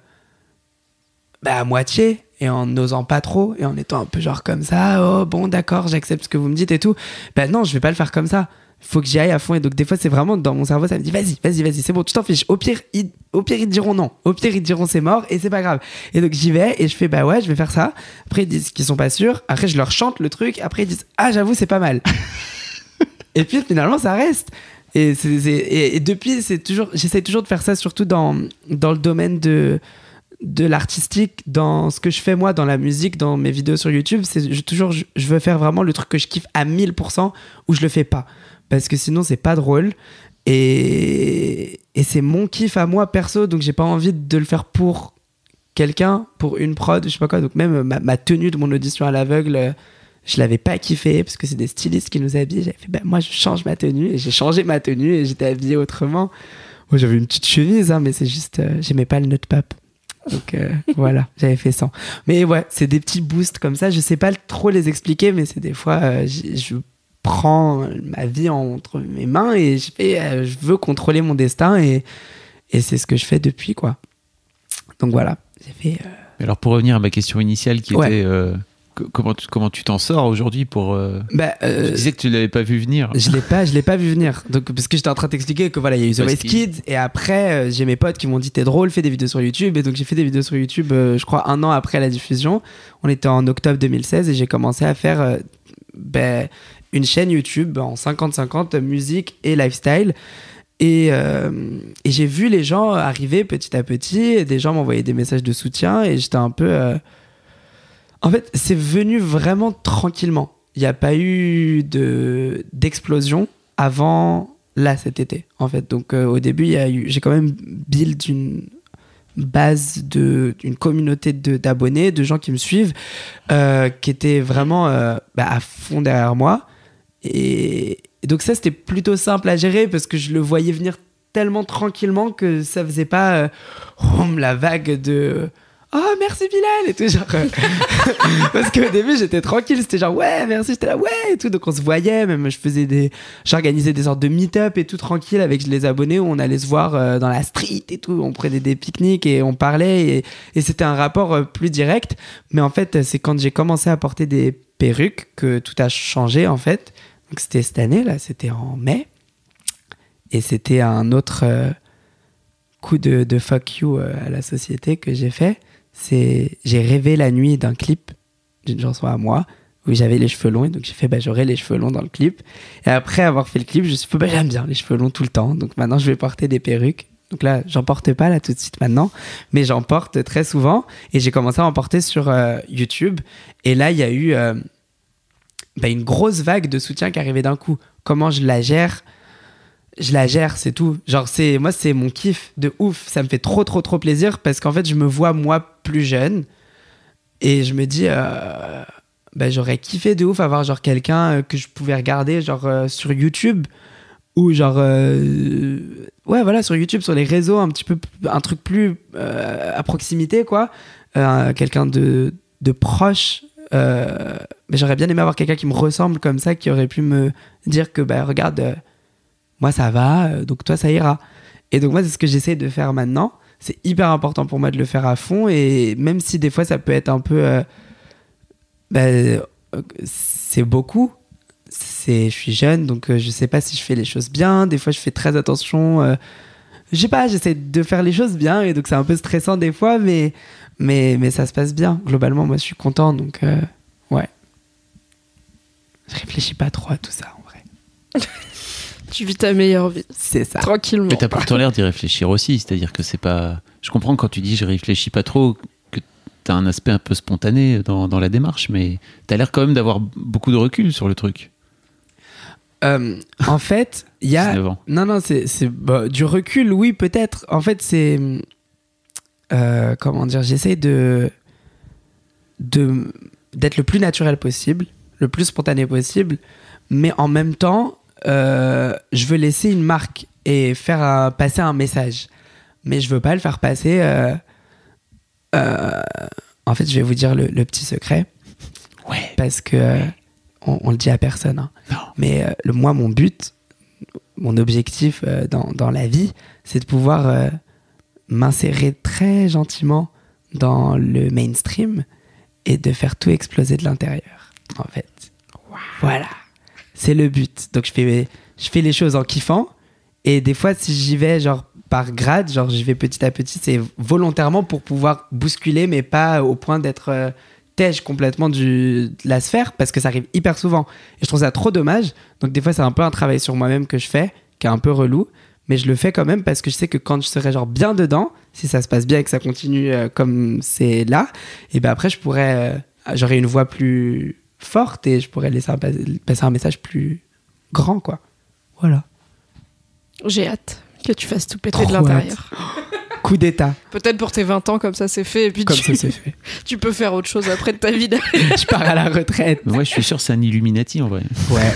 bah, à moitié? Et en n'osant pas trop et en étant un peu genre comme ça oh bon d'accord j'accepte ce que vous me dites et tout. Bah non je vais pas le faire comme ça. Faut que j'y aille à fond. Et donc des fois c'est vraiment dans mon cerveau ça me dit vas-y vas-y vas-y c'est bon tu t'en fiches. Au pire ils, au pire ils diront non. Au pire ils diront c'est mort et c'est pas grave. Et donc j'y vais et je fais bah ouais je vais faire ça. Après ils disent qu'ils sont pas sûrs. Après je leur chante le truc. Après ils disent ah j'avoue c'est pas mal. Et puis finalement ça reste. Et, c'est- c'est- et, et depuis c'est toujours j'essaie toujours de faire ça surtout dans dans le domaine de de l'artistique dans ce que je fais moi dans la musique dans mes vidéos sur YouTube c'est toujours je, veux faire vraiment le truc que je kiffe à 1000% ou je le fais pas. Parce que sinon c'est pas drôle et, et c'est mon kiff à moi perso donc j'ai pas envie de le faire pour quelqu'un pour une prod je sais pas quoi. Donc même ma, tenue de mon audition à l'aveugle je l'avais pas kiffé parce que c'est des stylistes qui nous habillent. J'avais fait bah, moi je change ma tenue et j'ai changé ma tenue et j'étais habillé autrement. Moi j'avais une petite chemise hein, mais c'est juste euh, j'aimais pas le nœud pape donc euh, voilà, j'avais fait 100. Mais ouais, c'est des petits boosts comme ça. Je sais pas trop les expliquer, mais c'est des fois, euh, je prends ma vie entre mes mains et je fais, euh, je veux contrôler mon destin et, et c'est ce que je fais depuis, quoi. Donc voilà, j'ai fait. Alors pour revenir à ma question initiale qui Ouais. était comment tu comment tu t'en sors aujourd'hui pour euh, bah, euh, Tu disais que tu l'avais pas vu venir. Je l'ai pas, je l'ai pas vu venir. Donc parce que j'étais en train de t'expliquer que voilà, il y a eu The Voice Kids. Et après euh, j'ai mes potes qui m'ont dit t'es drôle, fais des vidéos sur YouTube et donc j'ai fait des vidéos sur YouTube. euh, je crois un an après la diffusion. On était en octobre 2016 et j'ai commencé à faire euh, ben, une chaîne YouTube en 50-50 musique et lifestyle. Et, euh, et j'ai vu les gens arriver petit à petit, et des gens m'envoyaient des messages de soutien et j'étais un peu. euh, En fait, c'est venu vraiment tranquillement. Il n'y a pas eu de d'explosion avant là cet été, en fait. Donc euh, au début, j'ai quand même build une base de une communauté d'abonnés, de gens qui me suivent, euh, qui étaient vraiment euh, bah, à fond derrière moi. Et, donc ça, c'était plutôt simple à gérer parce que je le voyais venir tellement tranquillement que ça faisait pas la vague de oh merci Bilal et tout genre euh, parce qu'au début j'étais tranquille c'était genre ouais merci j'étais là ouais et tout donc on se voyait même je faisais des j'organisais des sortes de meet-up et tout tranquille avec les abonnés où on allait se voir euh, dans la street et tout on prenait des pique-niques et on parlait et, c'était un rapport euh, plus direct mais en fait c'est quand j'ai commencé à porter des perruques que tout a changé en fait donc c'était cette année là c'était en mai et c'était un autre coup de, de fuck you à la société que j'ai fait. C'est j'ai rêvé la nuit d'un clip d'une chanson à moi où j'avais les cheveux longs et donc j'ai fait bah j'aurai les cheveux longs dans le clip. Et après avoir fait le clip, je me suis dit bah j'aime bien les cheveux longs tout le temps. Donc maintenant je vais porter des perruques. Donc là, j'en porte pas là tout de suite maintenant, mais j'en porte très souvent et j'ai commencé à en porter sur euh, YouTube. Et là, il y a eu euh, bah, une grosse vague de soutien qui arrivait d'un coup. Comment je la gère? Je la gère, c'est tout. Genre, c'est moi, c'est mon kiff de ouf. Ça me fait trop, trop, trop plaisir parce qu'en fait, je me vois moi plus jeune et je me dis, euh, bah, j'aurais kiffé de ouf avoir genre quelqu'un euh, que je pouvais regarder genre euh, sur YouTube ou genre euh, ouais voilà sur YouTube sur les réseaux un petit peu un truc plus à proximité quoi quelqu'un de de proche mais j'aurais bien aimé avoir quelqu'un qui me ressemble comme ça qui aurait pu me dire que bah regarde moi ça va, euh, donc toi ça ira. Et donc moi c'est ce que j'essaie de faire maintenant. C'est hyper important pour moi de le faire à fond et même si des fois ça peut être un peu, euh, c'est beaucoup. C'est, je suis jeune donc euh, je sais pas si je fais les choses bien. Des fois je fais très attention. euh, je sais pas, j'essaie de faire les choses bien et donc c'est un peu stressant des fois, mais mais mais ça se passe bien. Globalement moi je suis content donc ouais. Je réfléchis pas trop à tout ça en vrai. Tu vis ta meilleure vie, C'est ça. tranquillement. Mais t'as pourtant l'air d'y réfléchir aussi, c'est-à-dire que c'est pas. Je comprends quand tu dis je réfléchis pas trop, que t'as un aspect un peu spontané dans, dans la démarche, mais t'as l'air quand même d'avoir beaucoup de recul sur le truc. Euh, en fait, il y a. 19 ans. Non, non, c'est c'est, bah, du recul, oui, peut-être. En fait, c'est. euh, comment dire J'essaie de. de d'être le plus naturel possible, le plus spontané possible, mais en même temps, euh, je veux laisser une marque et faire un- passer un message. Mais je veux pas le faire passer. euh, euh, en fait, je vais vous dire le, le petit secret. Ouais. Parce que. euh, on, on le dit à personne. hein. Non. Mais le, moi, mon but, mon objectif dans, dans la vie, c'est de pouvoir m'insérer très gentiment dans le mainstream et de faire tout exploser de l'intérieur, en fait. Voilà. C'est le but. Donc, je fais, je fais les choses en kiffant. Et des fois, si j'y vais, genre, par grade, genre, j'y vais petit à petit, c'est volontairement pour pouvoir bousculer, mais pas au point d'être euh, complètement du, de la sphère, parce que ça arrive hyper souvent. Et je trouve ça trop dommage. Donc, des fois, c'est un peu un travail sur moi-même que je fais, qui est un peu relou. Mais je le fais quand même parce que je sais que quand je serai genre bien dedans, si ça se passe bien et que ça continue euh, comme c'est là, et ben après, je pourrais. euh, J'aurai une voix plus forte et je pourrais laisser un, passer un message plus grand, quoi. Voilà. J'ai hâte que tu fasses tout péter Trop de l'intérieur. Coup d'état, Peut-être pour tes 20 ans, comme ça c'est fait, et puis comme tu, ça c'est fait. tu peux faire autre chose après de ta vie. je pars à la retraite. Ouais, je suis sûr que c'est un Illuminati en vrai. Ouais.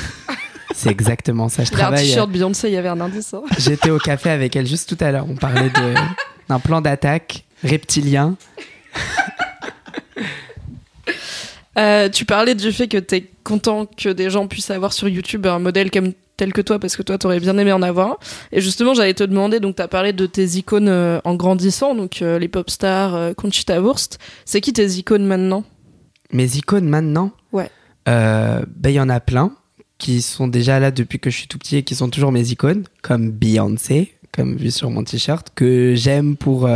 C'est exactement ça. Je a un travaille. t-shirt Beyoncé, il y avait un indice. hein. J'étais au café avec elle juste tout à l'heure. On parlait d'un plan d'attaque reptilien. Euh, tu parlais du fait que tu es content que des gens puissent avoir sur YouTube un modèle comme tel que toi parce que toi t'aurais bien aimé en avoir un. Et justement, j'allais te demander, donc t'as parlé de tes icônes euh, en grandissant, donc euh, les pop stars, euh, Conchita Wurst. C'est qui tes icônes maintenant? Mes icônes maintenant? Ouais. Ben, il y en a plein qui sont déjà là depuis que je suis tout petit et qui sont toujours mes icônes, comme Beyoncé, comme vu sur mon t-shirt, que j'aime pour.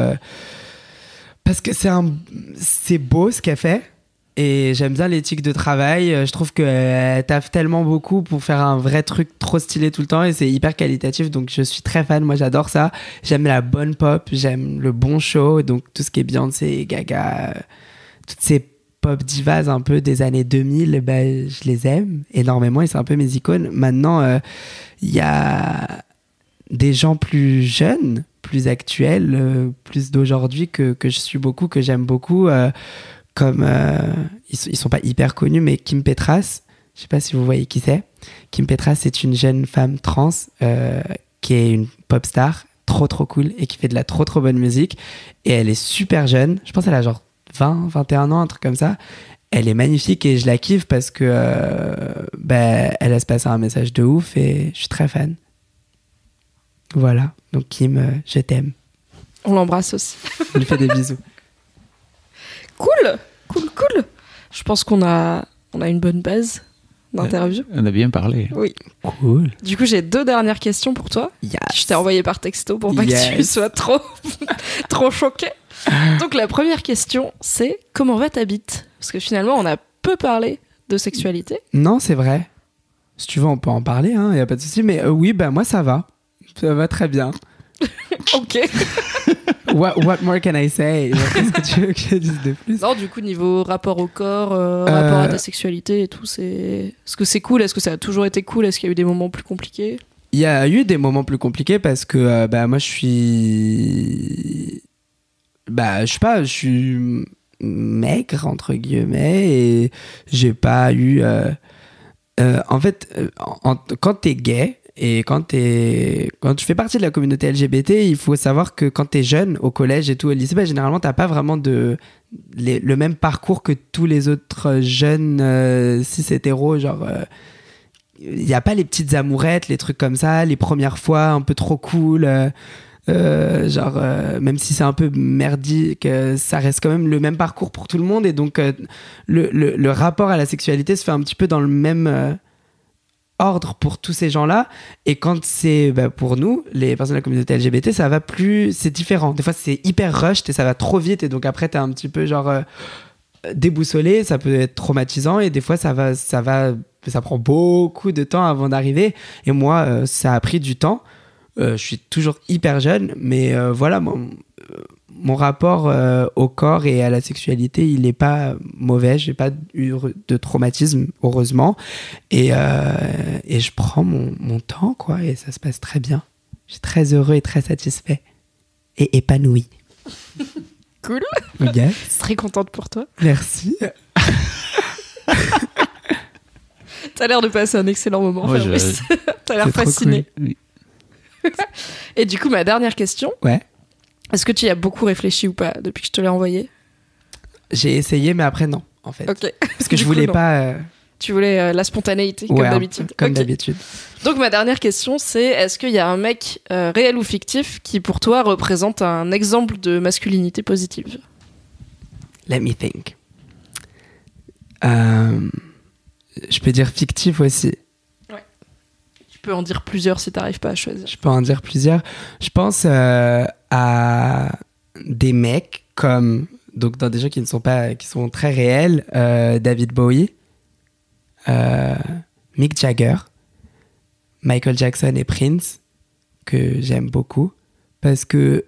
parce que c'est un... c'est beau ce qu'elle fait. Et j'aime bien l'éthique de travail. Euh, Je trouve qu'elle taffe tellement beaucoup pour faire un vrai truc trop stylé tout le temps et c'est hyper qualitatif. Donc je suis très fan. Moi j'adore ça. J'aime la bonne pop. J'aime le bon show. Donc tout ce qui est Beyoncé, Gaga, euh, toutes ces pop divas un peu des années 2000, ben, je les aime énormément et c'est un peu mes icônes. Maintenant, euh, il y a des gens plus jeunes, plus actuels, euh, plus d'aujourd'hui que, que je suis beaucoup, que j'aime beaucoup, euh, comme euh, ils, ils sont pas hyper connus, mais Kim Petras, je sais pas si vous voyez qui c'est. Kim Petras, c'est une jeune femme trans euh, qui est une pop star trop trop cool et qui fait de la trop trop bonne musique et elle est super jeune. Je pense qu'elle a genre 20, 21 ans, un truc comme ça. Elle est magnifique et je la kiffe parce que euh, ben, elle laisse passer un message de ouf et je suis très fan. Voilà, donc Kim, je t'aime. On l'embrasse aussi. Je lui fais des bisous. Cool, cool, cool. Je pense qu'on a, on a une bonne base d'interview. On a bien parlé. Oui. Cool. Du coup, j'ai deux dernières questions pour toi. Yes. Je t'ai envoyé par texto pour pas que tu sois trop, trop choqué. Donc la première question, c'est comment va ta bite? Parce que finalement, on a peu parlé de sexualité. Non, c'est vrai. Si tu veux, on peut en parler, il n'y a pas de souci. Mais euh, oui, bah, moi, ça va. Ça va très bien. Ok. What, what more can I say? Qu'est-ce que tu veux que je dise de plus? Non, du coup, niveau rapport au corps, euh, Euh. rapport à ta sexualité et tout, c'est. Est-ce que c'est cool? Est-ce que ça a toujours été cool? Est-ce qu'il y a eu des moments plus compliqués? Il y a eu des moments plus compliqués parce que euh, bah, moi, je suis. Bah, je sais pas, je suis maigre, entre guillemets, et j'ai pas eu. euh, en fait, en- quand t'es gay et quand, tu fais partie de la communauté LGBT, il faut savoir que quand t'es jeune, au collège et tout, au lycée, bah, généralement, t'as pas vraiment le même parcours que tous les autres jeunes euh, cis hétéros, genre. euh, il n'y a pas les petites amourettes, les trucs comme ça, les premières fois un peu trop cool. euh, euh, genre, euh, même si c'est un peu merdique, euh, ça reste quand même le même parcours pour tout le monde. Et donc, euh, le, rapport à la sexualité se fait un petit peu dans le même euh, ordre pour tous ces gens-là. Et quand c'est bah, pour nous, les personnes de la communauté LGBT, ça va plus. C'est différent. Des fois, c'est hyper rushed et ça va trop vite. Et donc, après, t'es un petit peu genre. euh, déboussolé, ça peut être traumatisant et des fois ça va, ça va, ça prend beaucoup de temps avant d'arriver. Et moi, euh, ça a pris du temps. Euh, je suis toujours hyper jeune, mais voilà, euh, mon rapport euh, au corps et à la sexualité, il n'est pas mauvais. J'ai pas eu de traumatisme, heureusement, et, euh, et je prends mon, mon temps, quoi, et ça se passe très bien. Je suis très heureux et très satisfait et épanoui. Cool. Yes. Très contente pour toi. Merci. T'as l'air de passer un excellent moment, Ouais. T'as l'air fasciné. Oui. Et du coup, ma dernière question, Ouais. Est-ce que tu y as beaucoup réfléchi ou pas depuis que je te l'ai envoyé? J'ai essayé, mais après, non, en fait. Ok. Parce que je voulais pas. euh, Tu voulais euh, la spontanéité, comme ouais, d'habitude. Comme d'habitude. Donc ma dernière question, c'est est-ce qu'il y a un mec euh, réel ou fictif qui pour toi représente un exemple de masculinité positive? Let me think. Je peux dire fictif aussi. Tu peux en dire plusieurs si t'arrives pas à choisir. Je peux en dire plusieurs. Je pense euh, à des mecs comme donc dans des gens qui ne sont pas qui sont très réels. euh, David Bowie, euh, Mick Jagger, Michael Jackson et Prince que j'aime beaucoup parce que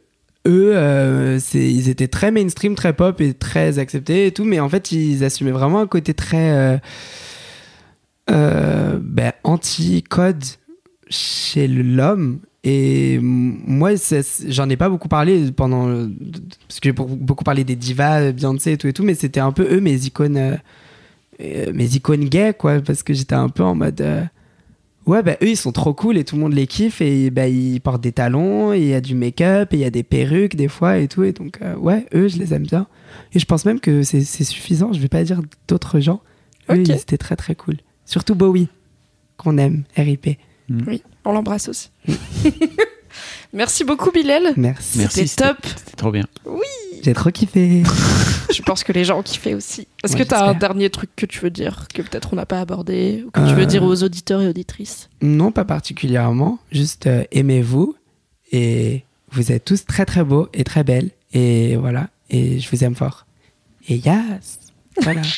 eux, ils étaient très mainstream, très pop et très acceptés et tout, mais en fait, ils assumaient vraiment un côté très ben, anti-code chez l'homme. Et moi, j'en ai pas beaucoup parlé pendant. Parce que j'ai beaucoup parlé des divas, Beyoncé et tout et tout, mais c'était un peu eux mes icônes. euh, euh, mes icônes gays, quoi, parce que j'étais un peu en mode. euh, Ouais, bah eux ils sont trop cool et tout le monde les kiffe et bah ils portent des talons, et il y a du make-up et il y a des perruques des fois et tout. Et donc, euh, ouais, eux je les aime bien. Et je pense même que c'est suffisant, je vais pas dire d'autres gens. Eux Ok. ils étaient très très cool. Surtout Bowie, qu'on aime, RIP. Oui, on l'embrasse aussi. Merci beaucoup, Bilal. Merci. Merci. C'était top. C'était trop bien. J'ai trop kiffé. Je pense que les gens ont kiffé aussi. Est-ce Ouais, que tu as un dernier truc que tu veux dire, que peut-être on n'a pas abordé, ou que tu Euh. veux dire aux auditeurs et auditrices? Non, pas particulièrement. Juste euh, aimez-vous. Et vous êtes tous très très beaux et très belles. Et voilà. Et je vous aime fort. Et yes Voilà.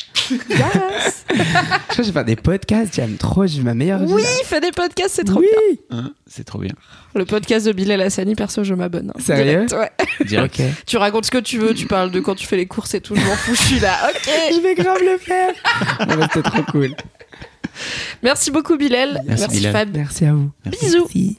Yes je crois que je vais faire des podcasts. J'aime trop. J'ai ma meilleure vie. Oui, là. fais des podcasts, c'est trop oui. bien. Hein, c'est trop bien. Le podcast de Bilal Hassani, perso, je m'abonne. hein. Sérieux Direct, ouais. Direct. Tu racontes ce que tu veux, tu parles de quand tu fais les courses et tout, je m'en fous, je suis là. Ok. Je vais grave le faire. C'était trop cool. Merci beaucoup, Bilal. Merci, Bilal. Fab. Merci à vous. Bisous. Merci.